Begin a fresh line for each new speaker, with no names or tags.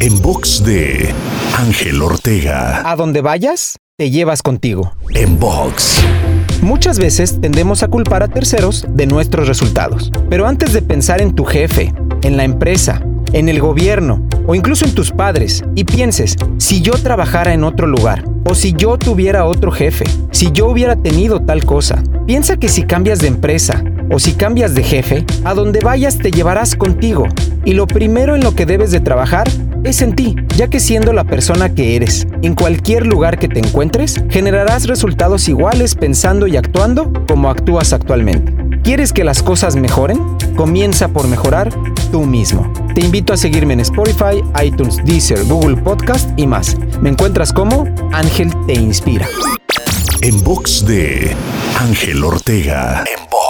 En box de Ángel Ortega.
A donde vayas, te llevas contigo.
En box.
Muchas veces tendemos a culpar a terceros de nuestros resultados. Pero antes de pensar en tu jefe, en la empresa, en el gobierno o incluso en tus padres y pienses, si yo trabajara en otro lugar, o si yo tuviera otro jefe, si yo hubiera tenido tal cosa, piensa que si cambias de empresa o si cambias de jefe, a donde vayas te llevarás contigo. Y lo primero en lo que debes de trabajar es en ti, ya que siendo la persona que eres, en cualquier lugar que te encuentres, generarás resultados iguales pensando y actuando como actúas actualmente. ¿Quieres que las cosas mejoren? Comienza por mejorar tú mismo. Te invito a seguirme en Spotify, iTunes, Deezer, Google Podcast y más. Me encuentras como Ángel Te Inspira.
En box de Ángel Ortega. En box.